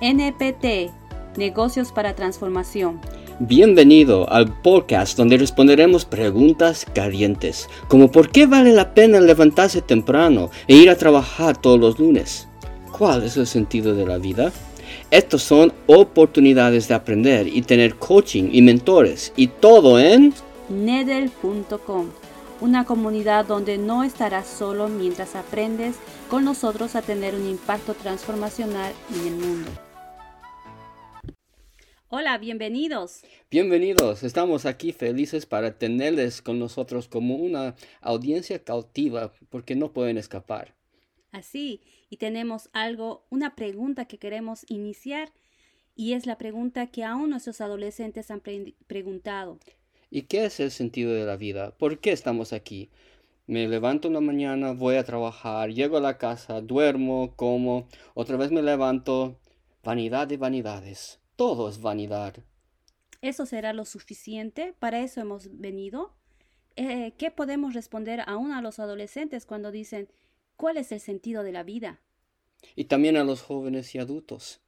NPT, Negocios para Transformación. Bienvenido al podcast donde responderemos preguntas calientes, como por qué vale la pena levantarse temprano e ir a trabajar todos los lunes. ¿Cuál es el sentido de la vida? Estos son oportunidades de aprender y tener coaching y mentores y todo en Nedel.com, una comunidad donde no estarás solo mientras aprendes con nosotros a tener un impacto transformacional en el mundo. Hola, bienvenidos. Bienvenidos, estamos aquí felices para tenerles con nosotros como una audiencia cautiva porque no pueden escapar. Así, y tenemos algo, una pregunta que queremos iniciar y es la pregunta que aún nuestros adolescentes han pre preguntado. ¿Y qué es el sentido de la vida? ¿Por qué estamos aquí? Me levanto en la mañana, voy a trabajar, llego a la casa, duermo, como, otra vez me levanto. Vanidad de vanidades todo es vanidad. ¿Eso será lo suficiente? ¿Para eso hemos venido? Eh, ¿Qué podemos responder aún a los adolescentes cuando dicen, ¿cuál es el sentido de la vida? Y también a los jóvenes y adultos.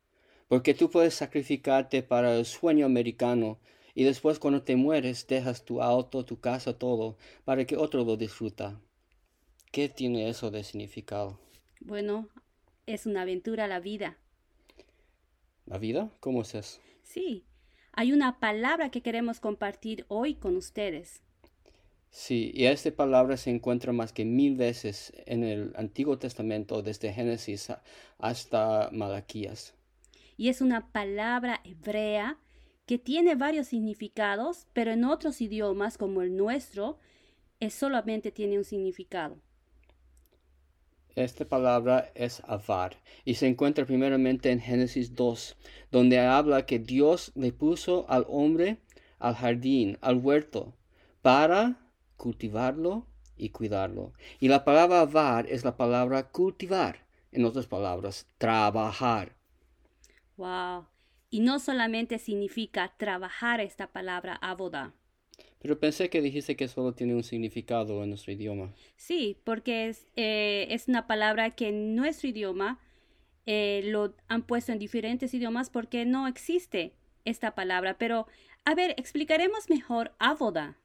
Porque tú puedes sacrificarte para el sueño americano y después cuando te mueres dejas tu auto, tu casa, todo, para que otro lo disfruta. ¿Qué tiene eso de significado? Bueno, es una aventura la vida. ¿La vida? ¿Cómo es eso? Sí, hay una palabra que queremos compartir hoy con ustedes. Sí, y esta palabra se encuentra más que mil veces en el Antiguo Testamento, desde Génesis hasta Malaquías. Y es una palabra hebrea que tiene varios significados, pero en otros idiomas como el nuestro, es solamente tiene un significado. Esta palabra es avar y se encuentra primeramente en Génesis 2, donde habla que Dios le puso al hombre al jardín, al huerto, para cultivarlo y cuidarlo. Y la palabra avar es la palabra cultivar, en otras palabras, trabajar. Wow. Y no solamente significa trabajar esta palabra aboda. Pero pensé que dijiste que solo tiene un significado en nuestro idioma. Sí, porque es, eh, es una palabra que en nuestro idioma eh, lo han puesto en diferentes idiomas porque no existe esta palabra. Pero, a ver, explicaremos mejor avoda.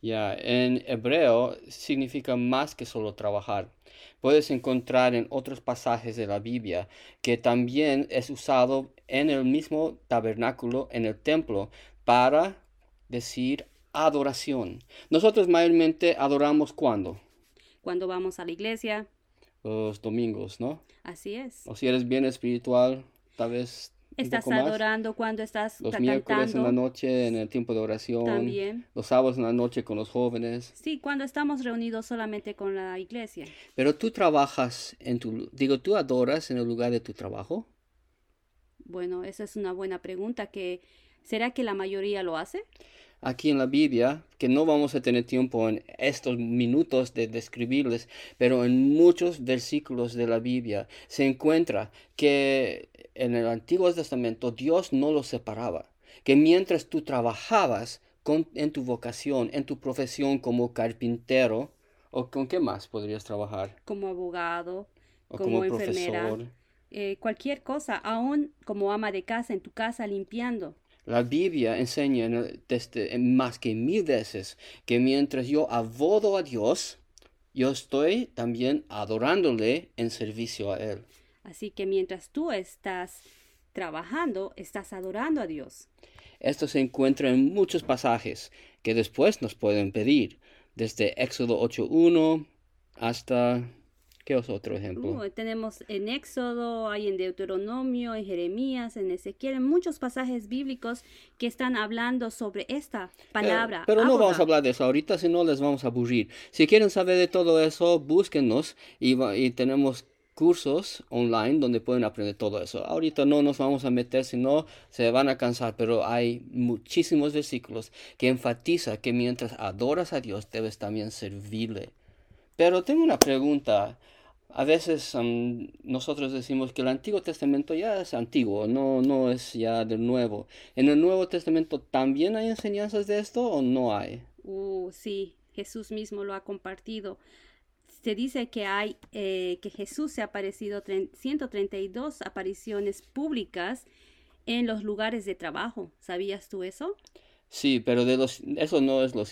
Ya, en hebreo significa más que solo trabajar. Puedes encontrar en otros pasajes de la Biblia que también es usado en el mismo tabernáculo, en el templo, para decir adoración. Nosotros mayormente adoramos cuando? Cuando vamos a la iglesia. Los domingos, ¿no? Así es. O si eres bien espiritual, tal vez. Estás adorando cuando estás Los miércoles en la noche, en el tiempo de oración. También. Los sábados en la noche con los jóvenes. Sí, cuando estamos reunidos solamente con la iglesia. Pero tú trabajas en tu. Digo, ¿tú adoras en el lugar de tu trabajo? Bueno, esa es una buena pregunta. Que, ¿Será que la mayoría lo hace? Aquí en la Biblia, que no vamos a tener tiempo en estos minutos de describirles, pero en muchos versículos de la Biblia se encuentra que en el Antiguo Testamento Dios no los separaba, que mientras tú trabajabas en tu vocación, en tu profesión como carpintero, o con qué más podrías trabajar? Como abogado, o como, enfermera, profesor. Eh, cualquier cosa, aún como ama de casa en tu casa limpiando. La Biblia enseña desde, más que mil veces que mientras yo abodo a Dios, yo estoy también adorándole en servicio a Él. Así que mientras tú estás trabajando, estás adorando a Dios. Esto se encuentra en muchos pasajes que después nos pueden pedir, desde Éxodo 8.1 hasta ¿Qué es otro ejemplo? Uh, tenemos en Éxodo, hay en Deuteronomio, en Jeremías, en Ezequiel, en muchos pasajes bíblicos que están hablando sobre esta palabra. Pero, no vamos a hablar de eso ahorita, si no les vamos a aburrir. Si quieren saber de todo eso, búsquenos y, y tenemos cursos online donde pueden aprender todo eso. Ahorita no nos vamos a meter, si no se van a cansar, pero hay muchísimos versículos que enfatiza que mientras adoras a Dios debes también servirle. Pero tengo una pregunta. A veces nosotros decimos que el Antiguo Testamento ya es antiguo, no, no es ya del Nuevo. ¿En el Nuevo Testamento también hay enseñanzas de esto o no hay? Uh, sí, Jesús mismo lo ha compartido. se dice que hay eh, que Jesús se ha aparecido 132 apariciones públicas en los lugares de trabajo. ¿Sabías tú eso? Sí, pero de los, eso no es lo,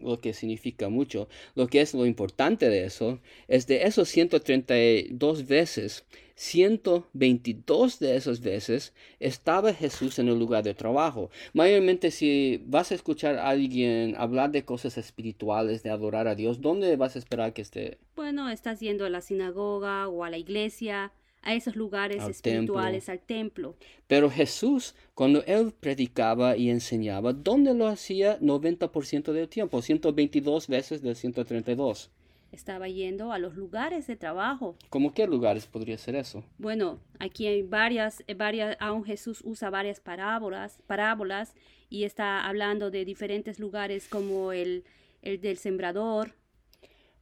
lo, que significa mucho. Lo que es lo importante de eso es de esos 132 veces, 122 de esas veces estaba Jesús en el lugar de trabajo. Mayormente si vas a escuchar a alguien hablar de cosas espirituales, de adorar a Dios, ¿dónde vas a esperar que esté? Bueno, estás yendo a la sinagoga o a la iglesia a esos lugares espirituales, al templo. Pero Jesús, cuando él predicaba y enseñaba, ¿dónde lo hacía 90% del tiempo? 122 veces de 132. Estaba yendo a los lugares de trabajo. ¿Cómo qué lugares podría ser eso? Bueno, aquí hay varias, varias, aún Jesús usa varias parábolas, parábolas y está hablando de diferentes lugares como el, el del sembrador,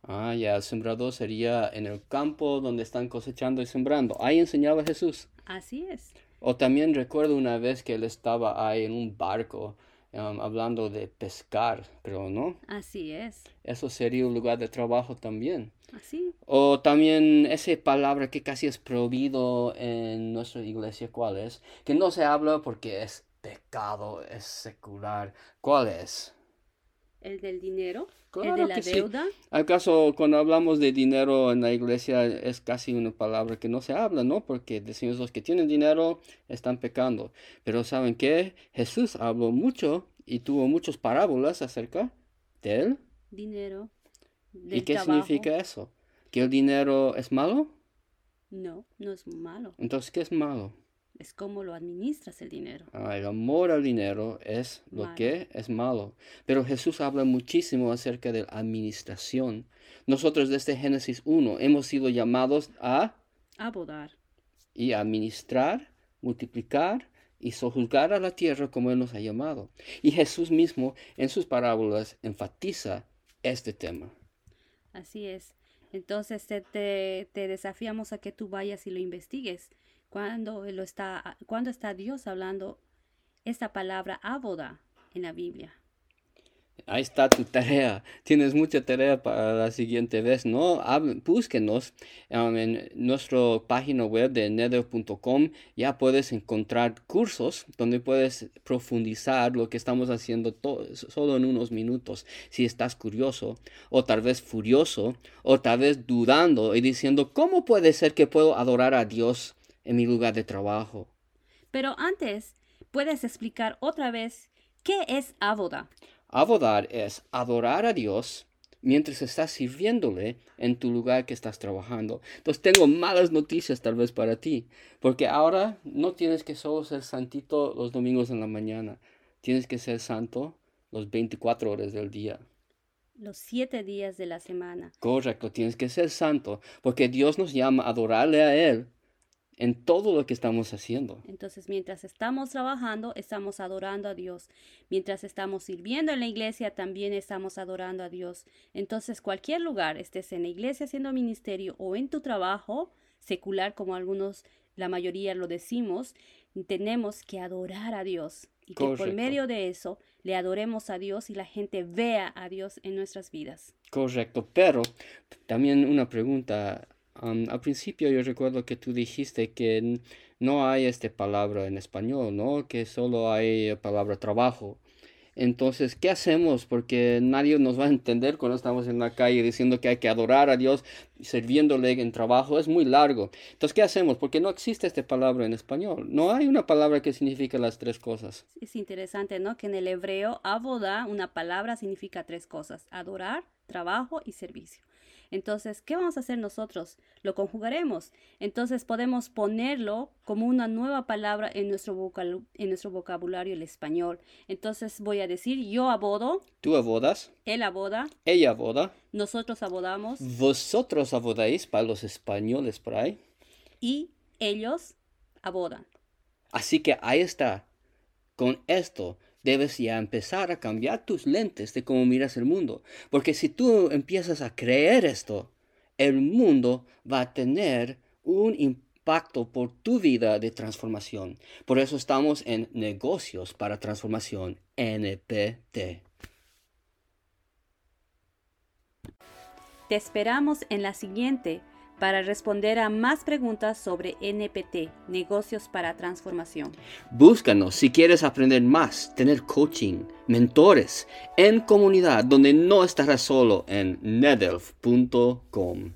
Ah, ya, el sembrador sería en el campo donde están cosechando y sembrando. Ahí enseñaba Jesús. Así es. O también recuerdo una vez que él estaba ahí en un barco um, hablando de pescar, creo, ¿no? Así es. Eso sería un lugar de trabajo también. Así. O también esa palabra que casi es prohibido en nuestra iglesia, ¿cuál es? Que no se habla porque es pecado, es secular. ¿Cuál es? El del dinero, el de la deuda. ¿Acaso cuando hablamos de dinero en la iglesia es casi una palabra que no se habla, no? Porque decimos los que tienen dinero están pecando. Pero ¿saben qué? Jesús habló mucho y tuvo muchas parábolas acerca del dinero. ¿Y qué significa eso? ¿Que el dinero es malo? No, no es malo. Entonces, ¿qué es malo? Es cómo lo administras el dinero. Ah, el amor al dinero es lo que es malo. Pero Jesús habla muchísimo acerca de la administración. Nosotros desde Génesis 1 hemos sido llamados a abodar y administrar, multiplicar y sojuzgar a la tierra como Él nos ha llamado. Y Jesús mismo en sus parábolas enfatiza este tema. Así es. Entonces te, te desafiamos a que tú vayas y lo investigues cuando, lo está, cuando está Dios hablando esta palabra aboda en la Biblia. Ahí está tu tarea. Tienes mucha tarea para la siguiente vez, ¿no? búsquenos um, en nuestra página web de nether.com. Ya puedes encontrar cursos donde puedes profundizar lo que estamos haciendo solo en unos minutos. Si estás curioso, o tal vez furioso, o tal vez dudando y diciendo, ¿cómo puede ser que puedo adorar a Dios? En mi lugar de trabajo. Pero antes, ¿puedes explicar otra vez qué es aboda? Abodar es adorar a Dios mientras estás sirviéndole en tu lugar que estás trabajando. Entonces tengo malas noticias tal vez para ti, porque ahora no tienes que solo ser santito los domingos en la mañana, tienes que ser santo los 24 horas del día. Los siete días de la semana. Correcto, tienes que ser santo, porque Dios nos llama a adorarle a Él en todo lo que estamos haciendo. Entonces, mientras estamos trabajando, estamos adorando a Dios. Mientras estamos sirviendo en la iglesia, también estamos adorando a Dios. Entonces, cualquier lugar, estés en la iglesia haciendo ministerio o en tu trabajo secular, como algunos, la mayoría lo decimos, tenemos que adorar a Dios. Y que por medio de eso le adoremos a Dios y la gente vea a Dios en nuestras vidas. Correcto, pero también una pregunta al principio yo recuerdo que tú dijiste que no hay esta palabra en español, ¿no? Que solo hay palabra trabajo. Entonces, ¿qué hacemos? Porque nadie nos va a entender cuando estamos en la calle diciendo que hay que adorar a Dios sirviéndole en trabajo. Es muy largo. Entonces, ¿qué hacemos? Porque no existe esta palabra en español. No hay una palabra que signifique las tres cosas. Es interesante, ¿no? Que en el hebreo, aboda, una palabra significa tres cosas. Adorar, trabajo y servicio. Entonces, ¿qué vamos a hacer nosotros? Lo conjugaremos. Entonces podemos ponerlo como una nueva palabra en nuestro, en nuestro vocabulario el español. Entonces voy a decir yo abodo. Tú abodas. Él aboda. Ella aboda. Nosotros abodamos. Vosotros abodáis para los españoles por ahí. Y ellos abodan. Así que ahí está. Con esto debes ya empezar a cambiar tus lentes de cómo miras el mundo. Porque si tú empiezas a creer esto, el mundo va a tener un impacto por tu vida de transformación. Por eso estamos en negocios para transformación, NPT. Te esperamos en la siguiente para responder a más preguntas sobre NPT, negocios para transformación. Búscanos si quieres aprender más, tener coaching, mentores, en comunidad donde no estarás solo en nedelf.com.